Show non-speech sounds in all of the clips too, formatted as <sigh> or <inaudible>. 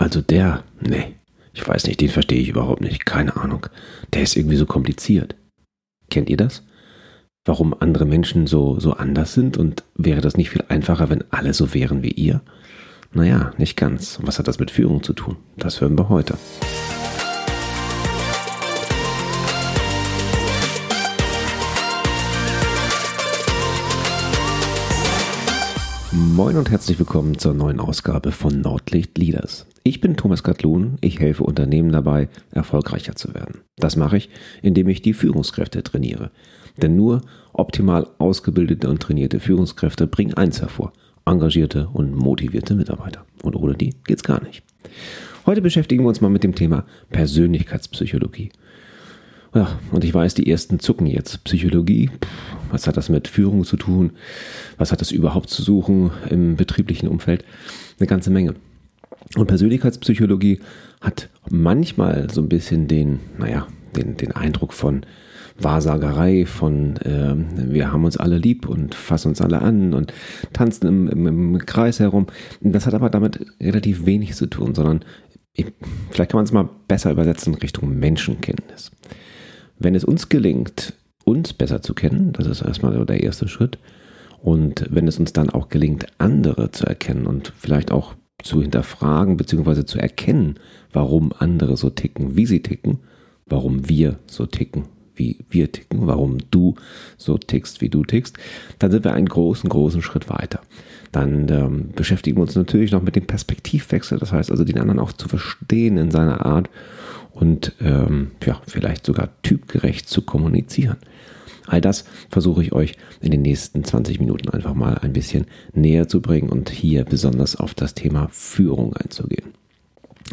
Also der, nee, ich weiß nicht, den verstehe ich überhaupt nicht, keine Ahnung. Der ist irgendwie so kompliziert. Kennt ihr das? Warum andere Menschen so, so anders sind und wäre das nicht viel einfacher, wenn alle so wären wie ihr? Naja, nicht ganz. Was hat das mit Führung zu tun? Das hören wir heute. Moin und herzlich willkommen zur neuen Ausgabe von Nordlicht Leaders. Ich bin Thomas Katlun, ich helfe Unternehmen dabei, erfolgreicher zu werden. Das mache ich, indem ich die Führungskräfte trainiere. Denn nur optimal ausgebildete und trainierte Führungskräfte bringen eins hervor, engagierte und motivierte Mitarbeiter. Und ohne die geht's gar nicht. Heute beschäftigen wir uns mal mit dem Thema Persönlichkeitspsychologie. Ja, und ich weiß, die ersten zucken jetzt. Psychologie, was hat das mit Führung zu tun? Was hat das überhaupt zu suchen im betrieblichen Umfeld? Eine ganze Menge. Und Persönlichkeitspsychologie hat manchmal so ein bisschen den, naja, den, den Eindruck von Wahrsagerei, von äh, wir haben uns alle lieb und fassen uns alle an und tanzen im, im, im Kreis herum. Das hat aber damit relativ wenig zu tun, sondern ich, vielleicht kann man es mal besser übersetzen Richtung Menschenkenntnis. Wenn es uns gelingt, uns besser zu kennen, das ist erstmal der erste Schritt, und wenn es uns dann auch gelingt, andere zu erkennen und vielleicht auch zu hinterfragen bzw. zu erkennen, warum andere so ticken, wie sie ticken, warum wir so ticken, wie wir ticken, warum du so tickst, wie du tickst, dann sind wir einen großen, großen Schritt weiter. Dann ähm, beschäftigen wir uns natürlich noch mit dem Perspektivwechsel, das heißt also den anderen auch zu verstehen in seiner Art und ähm, ja, vielleicht sogar typgerecht zu kommunizieren. All das versuche ich euch in den nächsten 20 Minuten einfach mal ein bisschen näher zu bringen und hier besonders auf das Thema Führung einzugehen.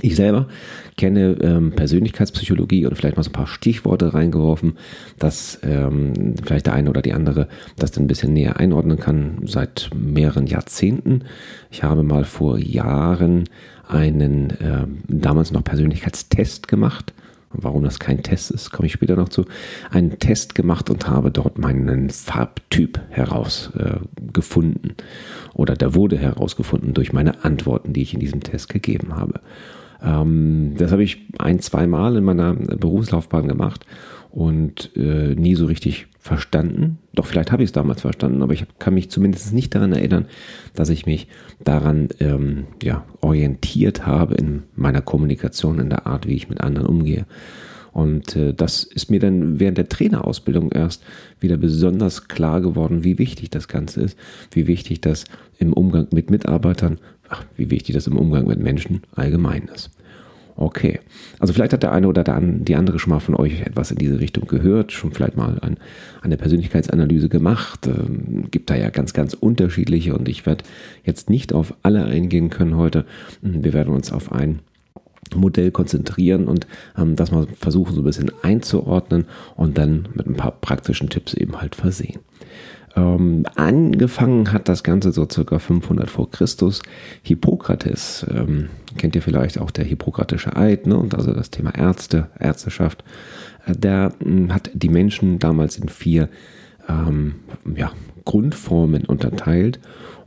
Ich selber kenne ähm, Persönlichkeitspsychologie und vielleicht mal so ein paar Stichworte reingeworfen, dass ähm, vielleicht der eine oder die andere das dann ein bisschen näher einordnen kann seit mehreren Jahrzehnten. Ich habe mal vor Jahren einen äh, damals noch Persönlichkeitstest gemacht. Warum das kein Test ist, komme ich später noch zu. Einen Test gemacht und habe dort meinen Farbtyp herausgefunden. Äh, Oder der wurde herausgefunden durch meine Antworten, die ich in diesem Test gegeben habe. Ähm, das habe ich ein, zwei Mal in meiner Berufslaufbahn gemacht und äh, nie so richtig verstanden. Doch vielleicht habe ich es damals verstanden, aber ich kann mich zumindest nicht daran erinnern, dass ich mich daran ähm, ja, orientiert habe in meiner Kommunikation, in der Art, wie ich mit anderen umgehe. Und äh, das ist mir dann während der Trainerausbildung erst wieder besonders klar geworden, wie wichtig das Ganze ist, wie wichtig das im Umgang mit Mitarbeitern, ach, wie wichtig das im Umgang mit Menschen allgemein ist. Okay. Also vielleicht hat der eine oder der, die andere schon mal von euch etwas in diese Richtung gehört, schon vielleicht mal ein, eine Persönlichkeitsanalyse gemacht. Ähm, gibt da ja ganz, ganz unterschiedliche und ich werde jetzt nicht auf alle eingehen können heute. Wir werden uns auf ein Modell konzentrieren und ähm, das mal versuchen so ein bisschen einzuordnen und dann mit ein paar praktischen Tipps eben halt versehen. Ähm, angefangen hat das Ganze so circa 500 vor Christus. Hippokrates, ähm, kennt ihr vielleicht auch der Hippokratische Eid, ne? und also das Thema Ärzte, Ärzteschaft, äh, der äh, hat die Menschen damals in vier ähm, ja, Grundformen unterteilt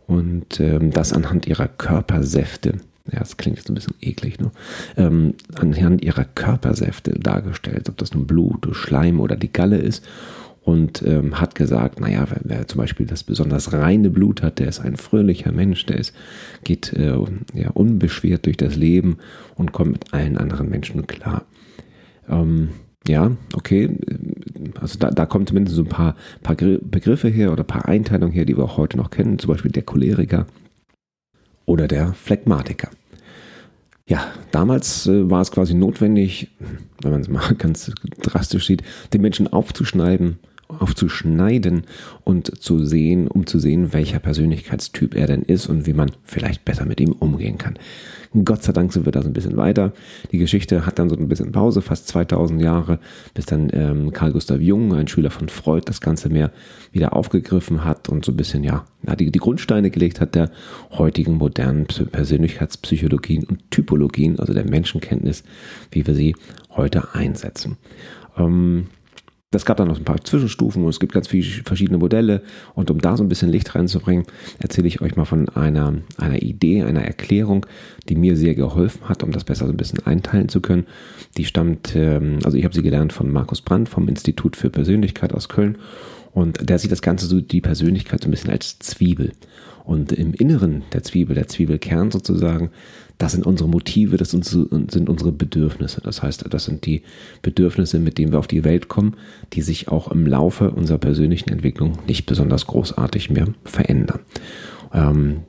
und ähm, das anhand ihrer Körpersäfte. Ja, das klingt jetzt ein bisschen eklig, ne? Ähm, anhand ihrer Körpersäfte dargestellt, ob das nun Blut, Schleim oder die Galle ist und ähm, hat gesagt, naja, wer, zum Beispiel das besonders reine Blut hat, der ist ein fröhlicher Mensch, der ist, geht äh, ja, unbeschwert durch das Leben und kommt mit allen anderen Menschen klar. Ähm, ja, okay, also da, da kommen zumindest so ein paar, paar Begriffe her oder ein paar Einteilungen her, die wir auch heute noch kennen, zum Beispiel der Choleriker oder der Phlegmatiker. Ja, damals äh, war es quasi notwendig, wenn man es mal <laughs> ganz drastisch sieht, den Menschen aufzuschneiden aufzuschneiden und zu sehen, um zu sehen, welcher Persönlichkeitstyp er denn ist und wie man vielleicht besser mit ihm umgehen kann. Gott sei Dank sind wir da so ein bisschen weiter. Die Geschichte hat dann so ein bisschen Pause, fast 2000 Jahre, bis dann ähm, Carl Gustav Jung, ein Schüler von Freud, das Ganze mehr wieder aufgegriffen hat und so ein bisschen, ja, die, die Grundsteine gelegt hat der heutigen modernen Persönlichkeitspsychologien und Typologien, also der Menschenkenntnis, wie wir sie heute einsetzen. Ähm, das gab dann noch ein paar Zwischenstufen und es gibt ganz viele verschiedene Modelle. Und um da so ein bisschen Licht reinzubringen, erzähle ich euch mal von einer, einer Idee, einer Erklärung, die mir sehr geholfen hat, um das besser so ein bisschen einteilen zu können. Die stammt, ähm, also ich habe sie gelernt von Markus Brandt vom Institut für Persönlichkeit aus Köln. Und der sieht das Ganze so, die Persönlichkeit so ein bisschen als Zwiebel. Und im Inneren der Zwiebel, der Zwiebelkern sozusagen, das sind unsere Motive, das sind unsere Bedürfnisse. Das heißt, das sind die Bedürfnisse, mit denen wir auf die Welt kommen, die sich auch im Laufe unserer persönlichen Entwicklung nicht besonders großartig mehr verändern. Ähm,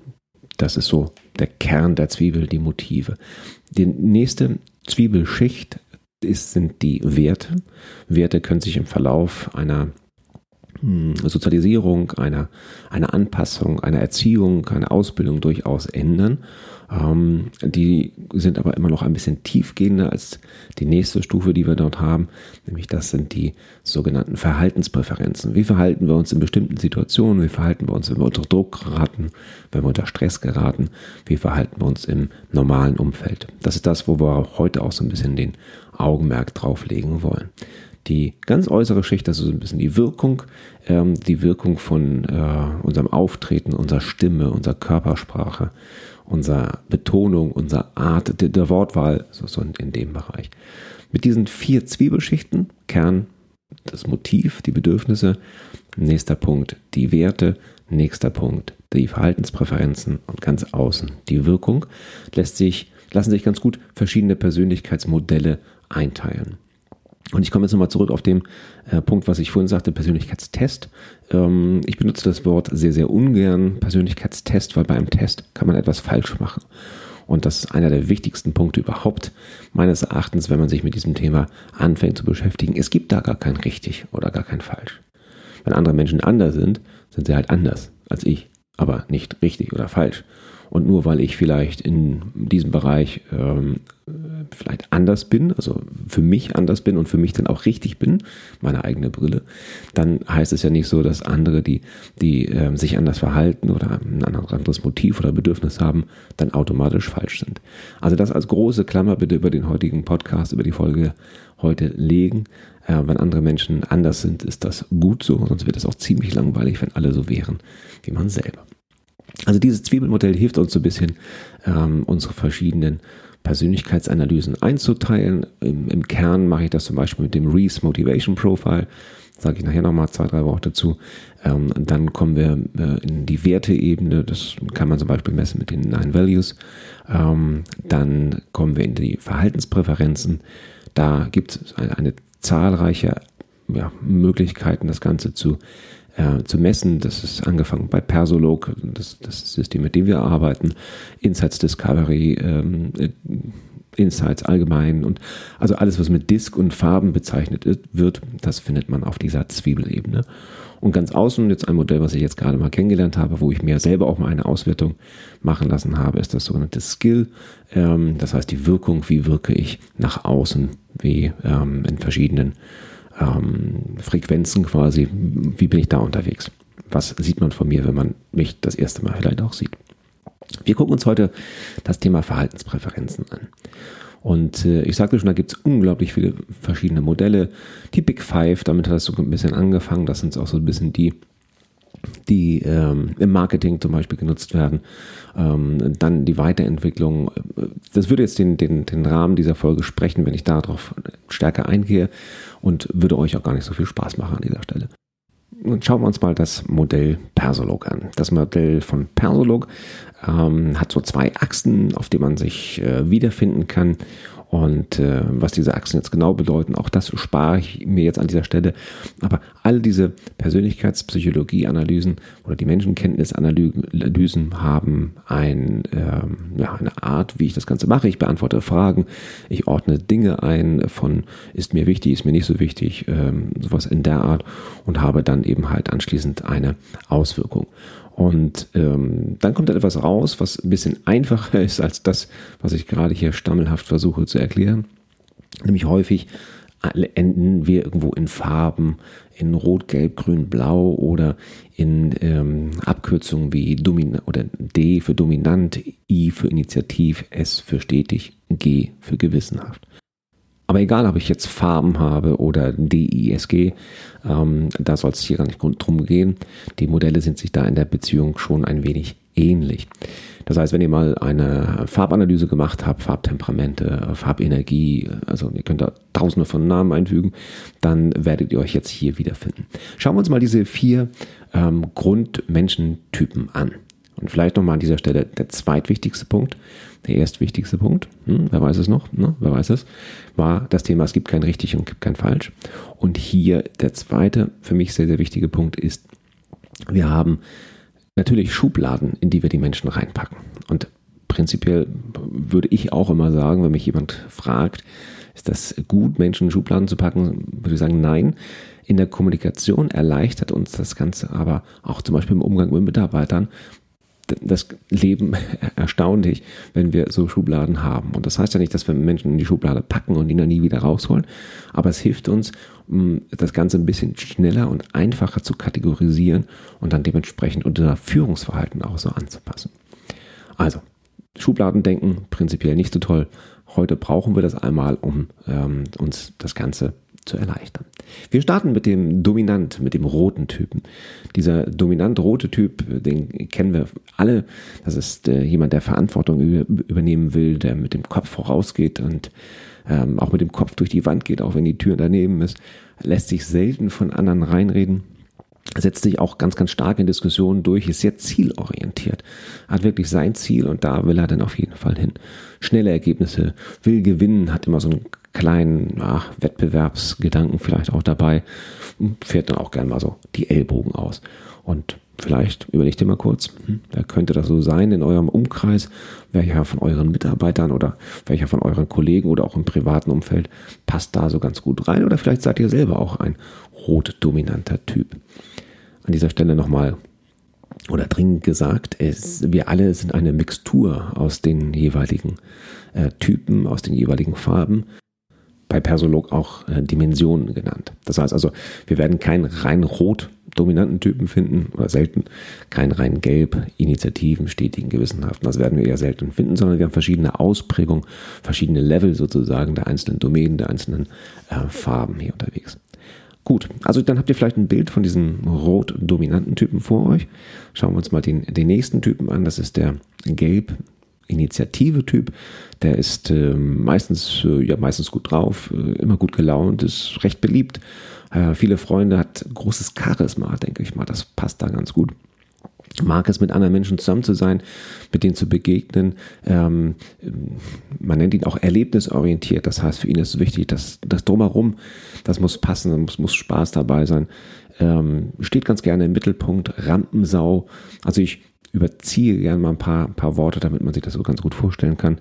das ist so der Kern der Zwiebel, die Motive. Die nächste Zwiebelschicht ist, sind die Werte. Werte können sich im Verlauf einer hm, Sozialisierung, einer, einer Anpassung, einer Erziehung, einer Ausbildung durchaus ändern. Ähm, die sind aber immer noch ein bisschen tiefgehender als die nächste Stufe, die wir dort haben. Nämlich das sind die sogenannten Verhaltenspräferenzen. Wie verhalten wir uns in bestimmten Situationen? Wie verhalten wir uns, wenn wir unter Druck geraten, wenn wir unter Stress geraten? Wie verhalten wir uns im normalen Umfeld? Das ist das, wo wir heute auch so ein bisschen den Augenmerk drauflegen wollen. Die ganz äußere Schicht, das ist so ein bisschen die Wirkung, ähm, die Wirkung von äh, unserem Auftreten, unserer Stimme, unserer Körpersprache, unserer Betonung, unserer Art der, Wortwahl, so, so in dem Bereich. Mit diesen vier Zwiebelschichten, Kern, das Motiv, die Bedürfnisse, nächster Punkt, die Werte, nächster Punkt, die Verhaltenspräferenzen und ganz außen die Wirkung, lässt sich, lassen sich ganz gut verschiedene Persönlichkeitsmodelle einteilen. Und ich komme jetzt nochmal zurück auf den äh, Punkt, was ich vorhin sagte, Persönlichkeitstest. Ähm, ich benutze das Wort sehr, sehr ungern, Persönlichkeitstest, weil bei einem Test kann man etwas falsch machen. Und das ist einer der wichtigsten Punkte überhaupt, meines Erachtens, wenn man sich mit diesem Thema anfängt zu beschäftigen. Es gibt da gar kein richtig oder gar kein falsch. Wenn andere Menschen anders sind, sind sie halt anders als ich, aber nicht richtig oder falsch. Und nur weil ich vielleicht in diesem Bereich ähm, vielleicht anders bin, also für mich anders bin und für mich dann auch richtig bin, meine eigene Brille, dann heißt es ja nicht so, dass andere, die, die äh, sich anders verhalten oder ein anderes Motiv oder Bedürfnis haben, dann automatisch falsch sind. Also das als große Klammer bitte über den heutigen Podcast, über die Folge heute legen. Äh, wenn andere Menschen anders sind, ist das gut so, sonst wird es auch ziemlich langweilig, wenn alle so wären wie man selber. Also dieses Zwiebelmodell hilft uns so ein bisschen, ähm, unsere verschiedenen Persönlichkeitsanalysen einzuteilen. Im, Im, Kern mache ich das zum Beispiel mit dem Reese Motivation Profile. Sage ich nachher nochmal zwei, drei Worte dazu. Ähm, dann kommen wir äh, in die Werteebene. Das kann man zum Beispiel messen mit den Nine Values. Ähm, dann kommen wir in die Verhaltenspräferenzen. Da gibt es eine, eine zahlreiche ja, Möglichkeiten, das Ganze zu äh, zu messen. Das ist angefangen bei Persolog, das, das System, mit dem wir arbeiten, Insights Discovery, ähm, äh, Insights allgemein und also alles, was mit Disk und Farben bezeichnet wird, das findet man auf dieser Zwiebelebene. Und ganz außen, jetzt ein Modell, was ich jetzt gerade mal kennengelernt habe, wo ich mir selber auch mal eine Auswertung machen lassen habe, ist das sogenannte Skill. Ähm, das heißt die Wirkung, wie wirke ich nach außen, wie ähm, in verschiedenen ähm, Frequenzen quasi, wie bin ich da unterwegs? Was sieht man von mir, wenn man mich das erste Mal vielleicht auch sieht? Wir gucken uns heute das Thema Verhaltenspräferenzen an. Und äh, ich sagte schon, da gibt es unglaublich viele verschiedene Modelle. Die Big Five, damit hat es so ein bisschen angefangen. Das sind auch so ein bisschen die, die ähm, im Marketing zum Beispiel genutzt werden. Ähm, dann die Weiterentwicklung. Das würde jetzt den, den, den Rahmen dieser Folge sprechen, wenn ich darauf stärker eingehe und würde euch auch gar nicht so viel Spaß machen an dieser Stelle. Und schauen wir uns mal das Modell Persolog an. Das Modell von Persolog ähm, hat so zwei Achsen, auf denen man sich äh, wiederfinden kann. Und äh, was diese Achsen jetzt genau bedeuten, auch das spare ich mir jetzt an dieser Stelle. Aber all diese Persönlichkeitspsychologie-Analysen oder die Menschenkenntnis-Analysen haben ein, ähm, ja, eine Art, wie ich das Ganze mache. Ich beantworte Fragen, ich ordne Dinge ein von ist mir wichtig, ist mir nicht so wichtig, ähm, sowas in der Art und habe dann eben halt anschließend eine Auswirkung. Und ähm, dann kommt etwas raus, was ein bisschen einfacher <laughs> ist als das, was ich gerade hier stammelhaft versuche zu erklären. Nämlich häufig enden wir irgendwo in Farben, in Rot, Gelb, Grün, Blau oder in ähm, Abkürzungen wie Domin oder D für dominant, I für initiativ, S für stetig, G für gewissenhaft. Aber egal, ob ich jetzt Farben habe oder DISG, ähm, da soll es hier gar nicht drum gehen. Die Modelle sind sich da in der Beziehung schon ein wenig ähnlich. Das heißt, wenn ihr mal eine Farbanalyse gemacht habt, Farbtemperamente, Farbenergie, also ihr könnt da tausende von Namen einfügen, dann werdet ihr euch jetzt hier wiederfinden. Schauen wir uns mal diese vier ähm, Grundmenschentypen an. Und vielleicht nochmal an dieser Stelle der zweitwichtigste Punkt, der erstwichtigste Punkt, hm, wer weiß es noch, ne, wer weiß es, war das Thema, es gibt kein richtig und gibt kein falsch. Und hier der zweite, für mich sehr, sehr wichtige Punkt ist, wir haben natürlich Schubladen, in die wir die Menschen reinpacken. Und prinzipiell würde ich auch immer sagen, wenn mich jemand fragt, ist das gut, Menschen in Schubladen zu packen, würde ich sagen, nein. In der Kommunikation erleichtert uns das Ganze aber auch zum Beispiel im Umgang mit Mitarbeitern das Leben <laughs> erstaunlich, wenn wir so Schubladen haben. Und das heißt ja nicht, dass wir Menschen in die Schublade packen und ihn dann nie wieder rausholen, aber es hilft uns, das Ganze ein bisschen schneller und einfacher zu kategorisieren und dann dementsprechend unser Führungsverhalten auch so anzupassen. Also, Schubladendenken prinzipiell nicht so toll. Heute brauchen wir das einmal, um ähm, uns das Ganze zu erleichtern. Wir starten mit dem Dominant, mit dem roten Typen. Dieser dominant-rote Typ, den kennen wir alle. Das ist äh, jemand, der Verantwortung übernehmen will, der mit dem Kopf vorausgeht und ähm, auch mit dem Kopf durch die Wand geht, auch wenn die Tür daneben ist. Lässt sich selten von anderen reinreden setzt sich auch ganz, ganz stark in Diskussionen durch, ist sehr zielorientiert, hat wirklich sein Ziel und da will er dann auf jeden Fall hin. Schnelle Ergebnisse, will gewinnen, hat immer so einen kleinen ach, Wettbewerbsgedanken vielleicht auch dabei, fährt dann auch gern mal so die Ellbogen aus. Und vielleicht überlegt ihr mal kurz, hm, wer könnte das so sein in eurem Umkreis, welcher von euren Mitarbeitern oder welcher von euren Kollegen oder auch im privaten Umfeld passt da so ganz gut rein oder vielleicht seid ihr selber auch ein rot dominanter Typ. An dieser Stelle nochmal oder dringend gesagt, es, wir alle sind eine Mixtur aus den jeweiligen äh, Typen, aus den jeweiligen Farben bei Persolog auch äh, Dimensionen genannt. Das heißt also, wir werden keinen rein rot dominanten Typen finden oder selten, keinen rein gelb, initiativen, stetigen, gewissenhaften. Das werden wir eher selten finden, sondern wir haben verschiedene Ausprägungen, verschiedene Level sozusagen der einzelnen Domänen, der einzelnen äh, Farben hier unterwegs. Gut, also dann habt ihr vielleicht ein Bild von diesem rot-dominanten Typen vor euch. Schauen wir uns mal den, den nächsten Typen an. Das ist der gelb Initiative-Typ. Der ist äh, meistens, äh, ja, meistens gut drauf, äh, immer gut gelaunt, ist recht beliebt. Äh, viele Freunde, hat großes Charisma, denke ich mal. Das passt da ganz gut mag es, mit anderen Menschen zusammen zu sein, mit denen zu begegnen. Ähm, man nennt ihn auch erlebnisorientiert. Das heißt, für ihn ist es wichtig, dass das Drumherum, das muss passen, muss, muss Spaß dabei sein. Ähm, steht ganz gerne im Mittelpunkt, Rampensau. Also ich überziehe gerne mal ein paar, ein paar Worte, damit man sich das so ganz gut vorstellen kann.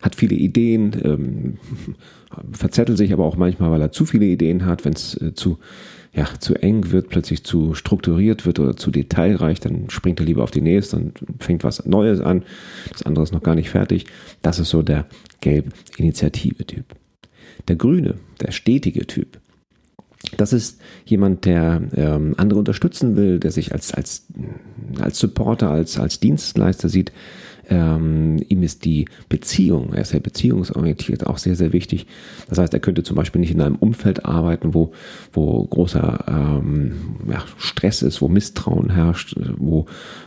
Hat viele Ideen, ähm, <laughs> verzettelt sich aber auch manchmal, weil er zu viele Ideen hat. Wenn es äh, zu, ja, zu eng wird, plötzlich zu strukturiert wird oder zu detailreich, dann springt er lieber auf die nächste und fängt was Neues an. Das andere ist noch gar nicht fertig. Das ist so der gelb-Initiative-Typ. Der grüne, der stetige Typ, das ist jemand, der ähm, andere unterstützen will, der sich als, als, als Supporter, als, als Dienstleister sieht, ähm, ihm ist die Beziehung, er ist sehr beziehungsorientiert, auch sehr, sehr wichtig. Das heißt, er könnte zum Beispiel nicht in einem Umfeld arbeiten, wo, wo großer ähm, ja, Stress ist, wo Misstrauen herrscht, wo,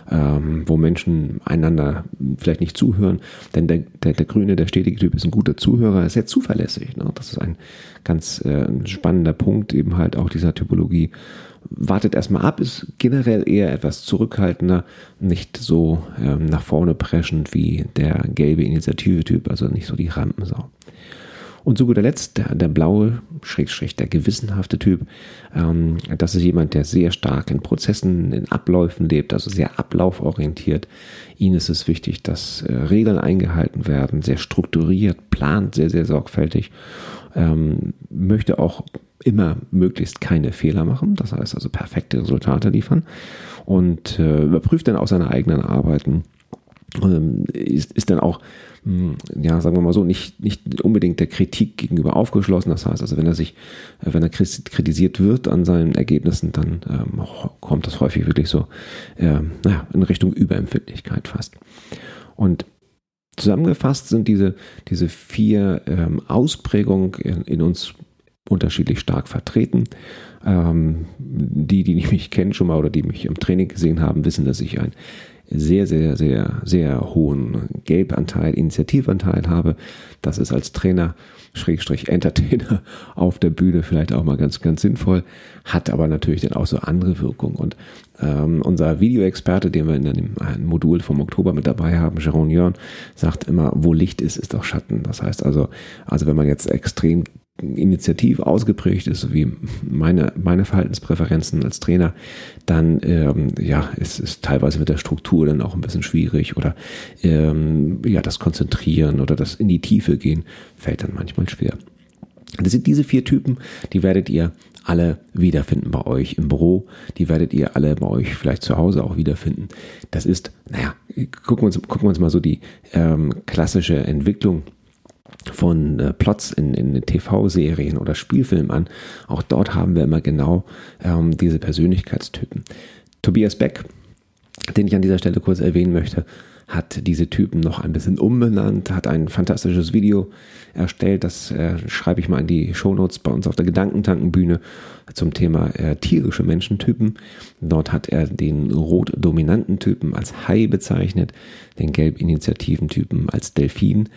ähm, wo Menschen einander vielleicht nicht zuhören. Denn der, der, der grüne, der stetige Typ ist ein guter Zuhörer, ist sehr zuverlässig. Ne? Das ist ein ganz äh, spannender Punkt eben halt auch dieser Typologie wartet erstmal ab, ist generell eher etwas zurückhaltender, nicht so ähm, nach vorne preschend wie der gelbe Initiative-Typ, also nicht so die Rampensau. Und zu guter Letzt der, der blaue, schräg, der gewissenhafte Typ. Ähm, das ist jemand, der sehr stark in Prozessen, in Abläufen lebt, also sehr ablauforientiert. Ihnen ist es wichtig, dass äh, Regeln eingehalten werden, sehr strukturiert, plant sehr, sehr sorgfältig, ähm, möchte auch immer möglichst keine Fehler machen, das heißt also perfekte Resultate liefern und äh, überprüft dann auch seine eigenen Arbeiten. Ähm, ist, ist dann auch, ja, sagen wir mal so, nicht, nicht unbedingt der Kritik gegenüber aufgeschlossen. Das heißt also, wenn er sich, äh, wenn er kritisiert wird an seinen Ergebnissen, dann ähm, kommt das häufig wirklich so äh, naja, in Richtung Überempfindlichkeit fast. Und zusammengefasst sind diese, diese vier ähm, Ausprägungen in, in, uns unterschiedlich stark vertreten. Ähm, die, die mich <laughs> kennen schon mal oder die mich im Training gesehen haben, wissen, dass ich ein sehr, sehr, sehr, sehr hohen Gelbanteil, Initiativanteil habe. Das ist als Trainer, Schrägstrich Entertainer <laughs> auf der Bühne vielleicht auch mal ganz, ganz sinnvoll, hat aber natürlich dann auch so andere Wirkungen. Und ähm, unser Videoexperte, den wir in dem Modul vom Oktober mit dabei haben, Jérôme Jörn, sagt immer, wo Licht ist, ist auch Schatten. Das heißt also, also wenn man jetzt extrem initiativ ausgeprägt ist, so wie meine, meine Verhaltenspräferenzen als Trainer, dann ähm, ja, ist es teilweise mit der Struktur dann auch ein bisschen schwierig oder ähm, ja, das Konzentrieren oder das in die Tiefe gehen fällt dann manchmal schwer. Das sind diese vier Typen, die werdet ihr alle wiederfinden bei euch im Büro. Die werdet ihr alle bei euch vielleicht zu Hause auch wiederfinden. Das ist, naja, gucken wir uns, gucken wir uns mal so die ähm, klassische Entwicklung von äh, Plots in, in TV-Serien oder Spielfilmen an. Auch dort haben wir immer genau ähm, diese Persönlichkeitstypen. Tobias Beck, den ich an dieser Stelle kurz erwähnen möchte, hat diese Typen noch ein bisschen umbenannt, hat ein fantastisches Video erstellt, das äh, schreibe ich mal in die Shownotes bei uns auf der Gedankentankenbühne zum Thema äh, tierische Menschentypen. Dort hat er den rot-dominanten Typen als Hai bezeichnet, den gelb-initiativen-Typen als Delfin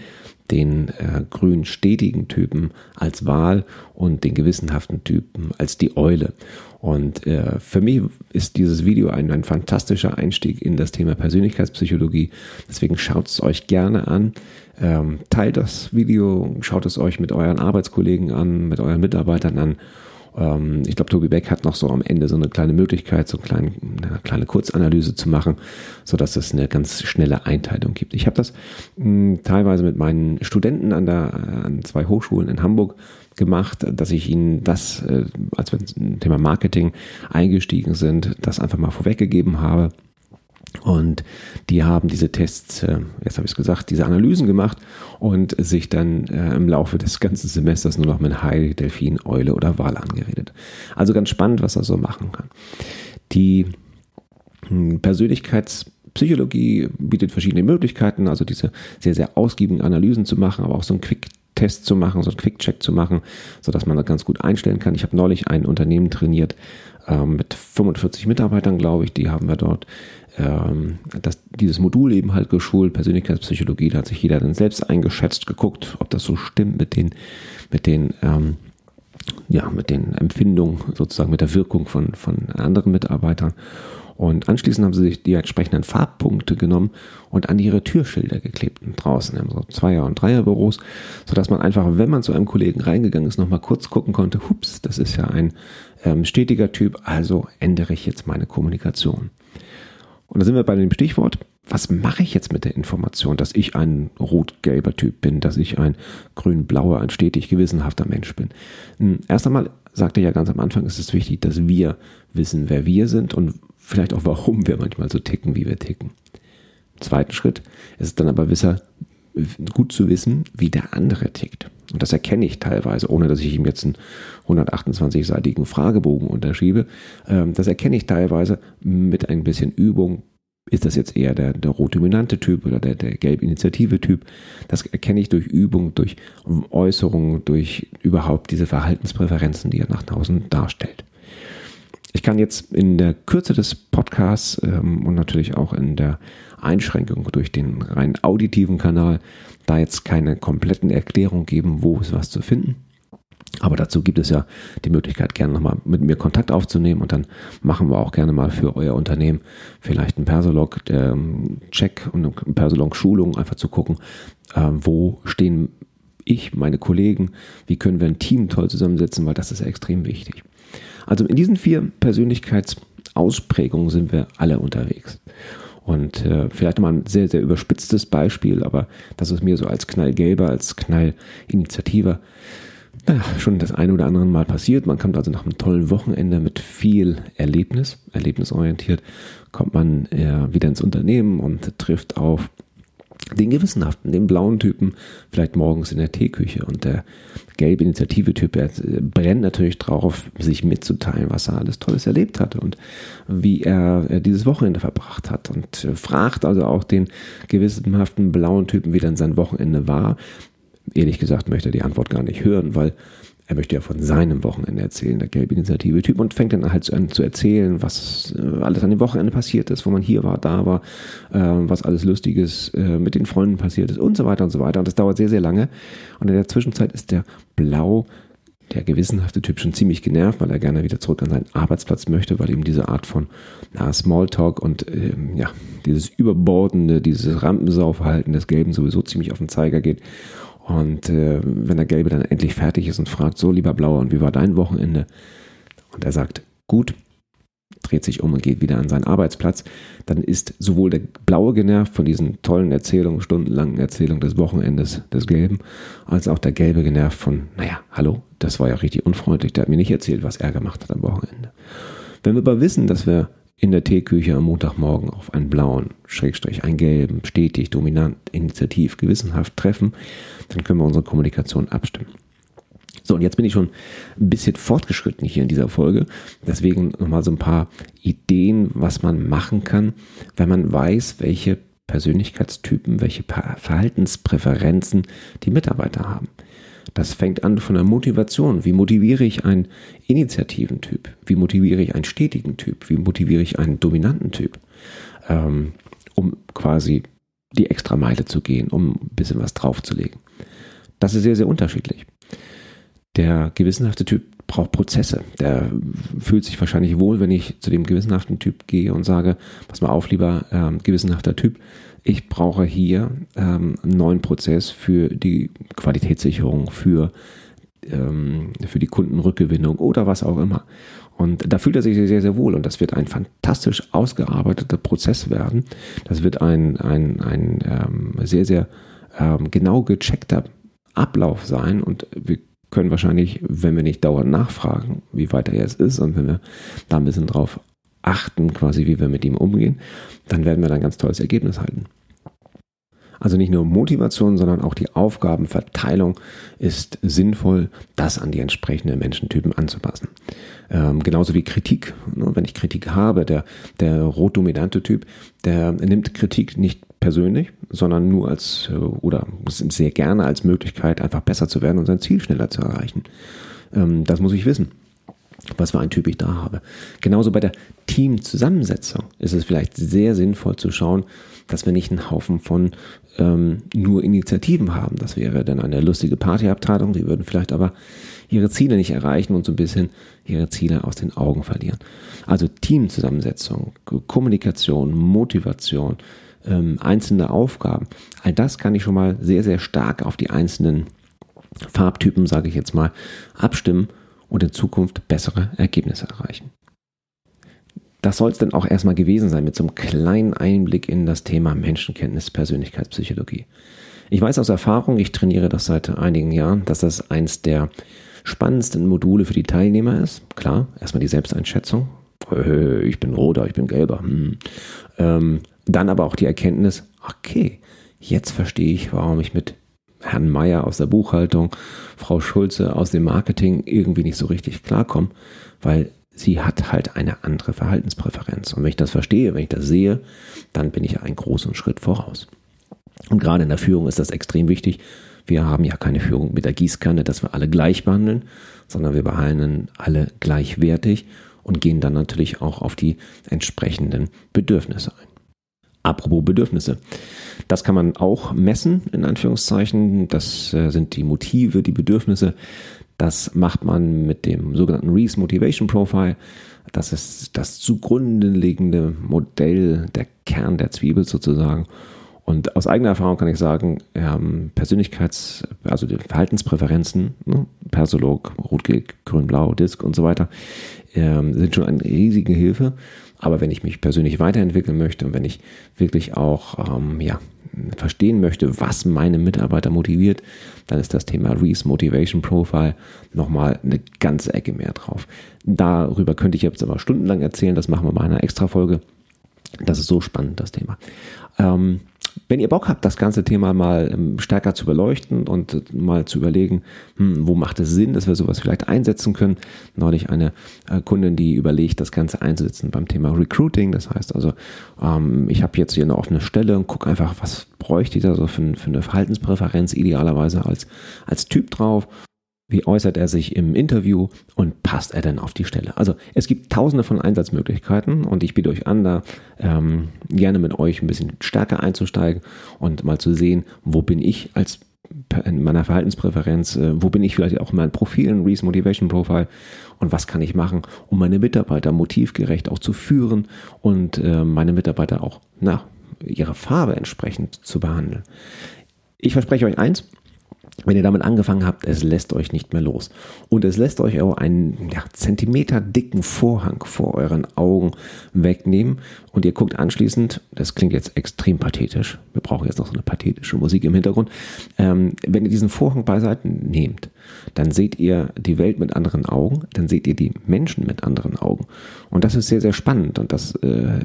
den äh, grün stetigen Typen als Wal und den gewissenhaften Typen als die Eule. Und äh, für mich ist dieses Video ein, ein fantastischer Einstieg in das Thema Persönlichkeitspsychologie. Deswegen schaut es euch gerne an. Ähm, teilt das Video, schaut es euch mit euren Arbeitskollegen an, mit euren Mitarbeitern an ähm, ich glaube, Tobi Beck hat noch so am Ende so eine kleine Möglichkeit, so eine kleine, eine kleine Kurzanalyse zu machen, sodass es eine ganz schnelle Einteilung gibt. Ich habe das mh, hm, teilweise mit meinen Studenten an, der, an zwei Hochschulen in Hamburg gemacht, dass ich ihnen das, äh, als wir zum Thema Marketing eingestiegen sind, das einfach mal vorweggegeben habe und die haben diese Tests, äh, jetzt habe ich es gesagt, diese Analysen gemacht und sich dann äh, im Laufe des ganzen Semesters nur noch mit Hai, Delfin, Eule oder Wal angeredet. Also ganz spannend, was er so machen kann. Die hm, Persönlichkeitspsychologie bietet verschiedene Möglichkeiten, also diese sehr, sehr ausgiebigen Analysen zu machen, aber auch so ein Quick Test zu machen, so einen Quick-Check zu machen, sodass man das ganz gut einstellen kann. Ich habe neulich ein Unternehmen trainiert ähm, mit 45 Mitarbeitern, glaube ich. Die haben wir dort ähm, das, dieses Modul eben halt geschult, Persönlichkeitspsychologie, da hat sich jeder dann selbst eingeschätzt, geguckt, ob das so stimmt mit den, mit den, ähm, ja, mit den Empfindungen, sozusagen mit der Wirkung von, von anderen Mitarbeitern. Und anschließend haben sie sich die entsprechenden Farbpunkte genommen und an ihre Türschilder geklebt draußen in so Zweier- und Dreierbüros, sodass man einfach, wenn man zu einem Kollegen reingegangen ist, nochmal kurz gucken konnte, hups, das ist ja ein ähm, stetiger Typ, also ändere ich jetzt meine Kommunikation. Und da sind wir bei dem Stichwort, was mache ich jetzt mit der Information, dass ich ein rot-gelber Typ bin, dass ich ein grün-blauer, ein stetig gewissenhafter Mensch bin? Hm, erst einmal sagte ich ja ganz am Anfang, ist es wichtig, dass wir wissen, wer wir sind und vielleicht auch, warum wir manchmal so ticken, wie wir ticken. Zweiten Schritt ist es dann aber besser, gut zu wissen, wie der andere tickt. Und das erkenne ich teilweise, ohne dass ich ihm jetzt einen 128-seitigen Fragebogen unterschiebe. Ähm, das erkenne ich teilweise mit ein bisschen Übung. Ist das jetzt eher der, der rot-dominante Typ oder der, der gelb-initiative-Typ? Das erkenne ich durch Übung, durch Äußerungen, durch überhaupt diese Verhaltenspräferenzen, die er nach außen darstellt. Ich kann jetzt in der Kürze des Podcasts ähm, und natürlich auch in der Einschränkung durch den rein auditiven Kanal da jetzt keine kompletten Erklärungen geben, wo ist was zu finden. Aber dazu gibt es ja die Möglichkeit, gerne nochmal mit mir Kontakt aufzunehmen und dann machen wir auch gerne mal für euer Unternehmen vielleicht einen Persolog-Check und eine Persolog-Schulung, einfach zu gucken, äh, wo stehen ich, meine Kollegen, wie können wir ein Team toll zusammensetzen, weil das ist extrem wichtig. Also in diesen vier Persönlichkeitsausprägungen sind wir alle unterwegs. Und äh, vielleicht mal ein sehr, sehr überspitztes Beispiel, aber das ist mir so als Knallgelber, als Knallinitiativer naja, schon das eine oder andere Mal passiert. Man kommt also nach einem tollen Wochenende mit viel Erlebnis, erlebnisorientiert, kommt man äh, wieder ins Unternehmen und trifft auf den gewissenhaften, den blauen Typen, vielleicht morgens in der Teeküche. Und der gelbe Initiative-Typ, er brennt natürlich drauf, sich mitzuteilen, was er alles Tolles erlebt hat und wie er, er dieses Wochenende verbracht hat. Und fragt also auch den gewissenhaften blauen Typen, wie dann sein Wochenende war. Ehrlich gesagt möchte er die Antwort gar nicht hören, weil er möchte ja von seinem Wochenende erzählen, der gelbe Initiative-Typ, und fängt dann halt an zu erzählen, was äh, alles an dem Wochenende passiert ist, wo man hier war, da war, äh, was alles Lustiges äh, mit den Freunden passiert ist und so weiter und so weiter. Und das dauert sehr, sehr lange. Und in der Zwischenzeit ist der Blau, der gewissenhafte Typ, schon ziemlich genervt, weil er gerne wieder zurück an seinen Arbeitsplatz möchte, weil ihm diese Art von na, Smalltalk und ähm, ja, dieses Überbordende, dieses Rampensauverhalten des Gelben sowieso ziemlich auf den Zeiger geht. Und äh, wenn der Gelbe dann endlich fertig ist und fragt, so lieber Blauer, und wie war dein Wochenende? Und er sagt, gut, dreht sich um und geht wieder an seinen Arbeitsplatz, dann ist sowohl der Blaue genervt von diesen tollen Erzählungen, stundenlangen Erzählungen des Wochenendes des Gelben, als auch der Gelbe genervt von, naja, hallo, das war ja richtig unfreundlich, der hat mir nicht erzählt, was er gemacht hat am Wochenende. Wenn wir aber wissen, dass wir in der Teeküche am Montagmorgen auf einen blauen, Schrägstrich, einen gelben, stetig, dominant, initiativ, gewissenhaft treffen, dann können wir unsere Kommunikation abstimmen. So, und jetzt bin ich schon ein bisschen fortgeschritten hier in dieser Folge. Deswegen nochmal so ein paar Ideen, was man machen kann, wenn man weiß, welche Persönlichkeitstypen, welche Verhaltenspräferenzen die Mitarbeiter haben. Das fängt an von der Motivation. Wie motiviere ich einen initiativen Typ? Wie motiviere ich einen stetigen Typ? Wie motiviere ich einen dominanten Typ? Ähm, um quasi die extra Meile zu gehen, um ein bisschen was draufzulegen. Das ist sehr, sehr unterschiedlich. Der gewissenhafte Typ braucht Prozesse. Der fühlt sich wahrscheinlich wohl, wenn ich zu dem gewissenhaften Typ gehe und sage, pass mal auf, lieber ähm, gewissenhafter Typ, ich brauche hier ähm, einen neuen Prozess für die Qualitätssicherung, für, ähm, für die Kundenrückgewinnung oder was auch immer. Und da fühlt er sich sehr, sehr wohl und das wird ein fantastisch ausgearbeiteter Prozess werden. Das wird ein, ein, ein ähm, sehr, sehr ähm, genau gecheckter Ablauf sein und wir können wahrscheinlich, wenn wir nicht dauernd nachfragen, wie weit er jetzt ist und wenn wir da ein bisschen drauf achten, quasi wie wir mit ihm umgehen, dann werden wir da ein ganz tolles Ergebnis halten. Also nicht nur Motivation, sondern auch die Aufgabenverteilung ist sinnvoll, das an die entsprechenden Menschentypen anzupassen. Ähm, genauso wie Kritik. Ne, wenn ich Kritik habe, der, der rot-dominante Typ, der nimmt Kritik nicht persönlich, sondern nur als äh, oder sehr gerne als Möglichkeit, einfach besser zu werden und sein Ziel schneller zu erreichen. Ähm, das muss ich wissen was für ein Typ ich da habe. Genauso bei der Teamzusammensetzung ist es vielleicht sehr sinnvoll zu schauen, dass wir nicht einen Haufen von ähm, nur Initiativen haben. Das wäre dann eine lustige Partyabteilung, die würden vielleicht aber ihre Ziele nicht erreichen und so ein bisschen ihre Ziele aus den Augen verlieren. Also Teamzusammensetzung, Kommunikation, Motivation, ähm, einzelne Aufgaben, all das kann ich schon mal sehr, sehr stark auf die einzelnen Farbtypen, sage ich jetzt mal, abstimmen und in Zukunft bessere Ergebnisse erreichen. Das soll es dann auch erstmal gewesen sein mit so einem kleinen Einblick in das Thema Menschenkenntnis, Persönlichkeitspsychologie. Ich weiß aus Erfahrung, ich trainiere das seit einigen Jahren, dass das eins der spannendsten Module für die Teilnehmer ist. Klar, erstmal die Selbsteinschätzung. Äh, ich bin roter, ich bin gelber. Hm. Ähm, dann aber auch die Erkenntnis, okay, jetzt verstehe ich, warum ich mit Herrn Meier aus der Buchhaltung, Frau Schulze aus dem Marketing irgendwie nicht so richtig klarkommen, weil sie hat halt eine andere Verhaltenspräferenz. Und wenn ich das verstehe, wenn ich das sehe, dann bin ich einen großen Schritt voraus. Und gerade in der Führung ist das extrem wichtig. Wir haben ja keine Führung mit der Gießkanne, dass wir alle gleich behandeln, sondern wir behandeln alle gleichwertig und gehen dann natürlich auch auf die entsprechenden Bedürfnisse ein. Apropos Bedürfnisse. Das kann man auch messen, in Anführungszeichen. Das äh, sind die Motive, die Bedürfnisse. Das macht man mit dem sogenannten Reese Motivation Profile. Das ist das zugrunde liegende Modell, der Kern der Zwiebel sozusagen. Und aus eigener Erfahrung kann ich sagen, ähm, Persönlichkeits-, also Verhaltenspräferenzen, ne, Persolog, Rot-Gelb, Grün-Blau, Disk und so weiter, ähm, sind schon eine riesige Hilfe. Aber wenn ich mich persönlich weiterentwickeln möchte und wenn ich wirklich auch ähm, ja, verstehen möchte, was meine Mitarbeiter motiviert, dann ist das Thema Reese Motivation Profile nochmal eine ganze Ecke mehr drauf. Darüber könnte ich jetzt aber stundenlang erzählen, das machen wir in einer Extra-Folge. Das ist so spannend, das Thema. Ähm, wenn ihr Bock habt, das ganze Thema mal ähm, stärker zu beleuchten und mal zu überlegen, hm, wo macht es Sinn, dass wir sowas vielleicht einsetzen können. Neulich eine äh, Kundin, die überlegt, das Ganze einzusetzen beim Thema Recruiting. Das heißt also, ähm, ich habe jetzt hier eine offene Stelle und gucke einfach, was bräuchte ich da so für, für eine Verhaltenspräferenz idealerweise als, als Typ drauf wie äußert er sich im Interview und passt er denn auf die Stelle? Also es gibt tausende von Einsatzmöglichkeiten und ich biete euch an, da ähm, gerne mit euch ein bisschen stärker einzusteigen und mal zu sehen, wo bin ich als in meiner Verhaltenspräferenz, äh, wo bin ich vielleicht auch in meinem Profil, in Reese Motivation Profile und was kann ich machen, um meine Mitarbeiter motivgerecht auch zu führen und äh, meine Mitarbeiter auch nach ihrer Farbe entsprechend zu behandeln. Ich verspreche euch eins, wenn ihr damit angefangen habt, es lässt euch nicht mehr los. Und es lässt euch auch einen ja, Zentimeter dicken Vorhang vor euren Augen wegnehmen. Und ihr guckt anschließend, das klingt jetzt extrem pathetisch, wir brauchen jetzt noch so eine pathetische Musik im Hintergrund. Ähm, wenn ihr diesen Vorhang beiseite nehmt, dann seht ihr die Welt mit anderen Augen, dann seht ihr die Menschen mit anderen Augen. Und das ist sehr, sehr spannend. Und das äh,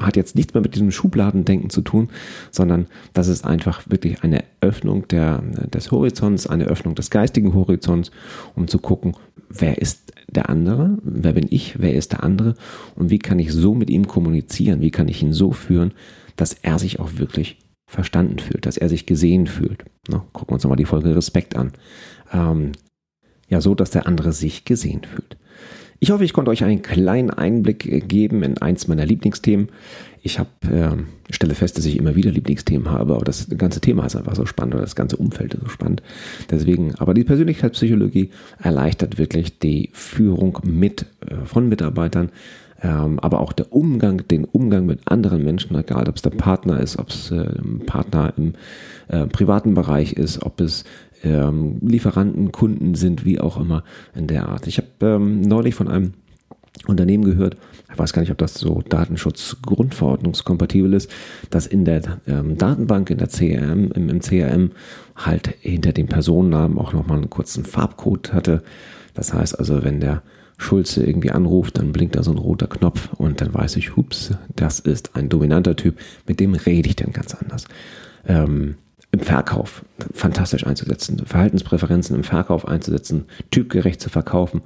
hat jetzt nichts mehr mit diesem Schubladendenken zu tun, sondern das ist einfach wirklich eine Öffnung der, des Horizonts, eine Öffnung des geistigen Horizonts, um zu gucken, wer ist der andere, wer bin ich, wer ist der andere und wie kann ich so mit ihm kommunizieren, wie kann ich ihn so führen, dass er sich auch wirklich verstanden fühlt, dass er sich gesehen fühlt. Na, gucken wir uns nochmal die Folge Respekt an. Ähm, ja, so, dass der andere sich gesehen fühlt. Ich hoffe, ich konnte euch einen kleinen Einblick geben in eins meiner Lieblingsthemen. Ich habe, äh, stelle fest, dass ich immer wieder Lieblingsthemen habe, aber das ganze Thema ist einfach so spannend oder das ganze Umfeld ist so spannend. Deswegen, aber die Persönlichkeitspsychologie erleichtert wirklich die Führung mit äh, von Mitarbeitern, ähm, aber auch der Umgang, den Umgang mit anderen Menschen, egal ob es der Partner ist, ob es äh, Partner im äh, privaten Bereich ist, ob es ähm, Lieferanten, Kunden sind, wie auch immer in der Art. Ich habe ähm, neulich von einem Unternehmen gehört, ich weiß gar nicht, ob das so Datenschutzgrundverordnungskompatibel ist, dass in der ähm, Datenbank, in der CRM, im, im CRM halt hinter dem Personennamen auch nochmal einen kurzen Farbcode hatte. Das heißt also, wenn der Schulze irgendwie anruft, dann blinkt da so ein roter Knopf und dann weiß ich, hups, das ist ein dominanter Typ, mit dem rede ich denn ganz anders. Ähm, im Verkauf fantastisch einzusetzen, Verhaltenspräferenzen im Verkauf einzusetzen, typgerecht zu verkaufen.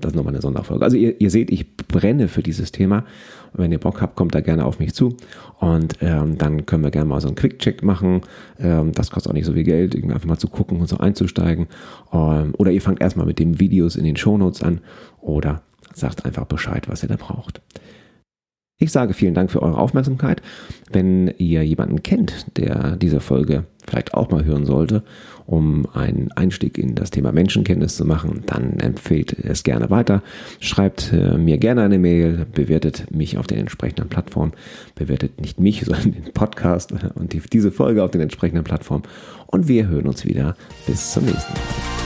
Das ist nochmal eine Sonderfolge. Also ihr, ihr seht, ich brenne für dieses Thema. Und wenn ihr Bock habt, kommt da gerne auf mich zu. Und ähm, dann können wir gerne mal so einen Quick-Check machen. Ähm, das kostet auch nicht so viel Geld, irgendwie einfach mal zu gucken und so einzusteigen. Ähm, oder ihr fangt erstmal mit den Videos in den Shownotes an oder sagt einfach Bescheid, was ihr da braucht. Ich sage vielen Dank für eure Aufmerksamkeit. Wenn ihr jemanden kennt, der diese Folge vielleicht auch mal hören sollte, um einen Einstieg in das Thema Menschenkenntnis zu machen, dann empfehlt es gerne weiter. Schreibt äh, mir gerne eine Mail, bewertet mich auf den entsprechenden Plattformen, bewertet nicht mich, <laughs> sondern den Podcast und die, diese Folge auf den entsprechenden Plattformen. Und wir hören uns wieder. Bis zum nächsten Mal.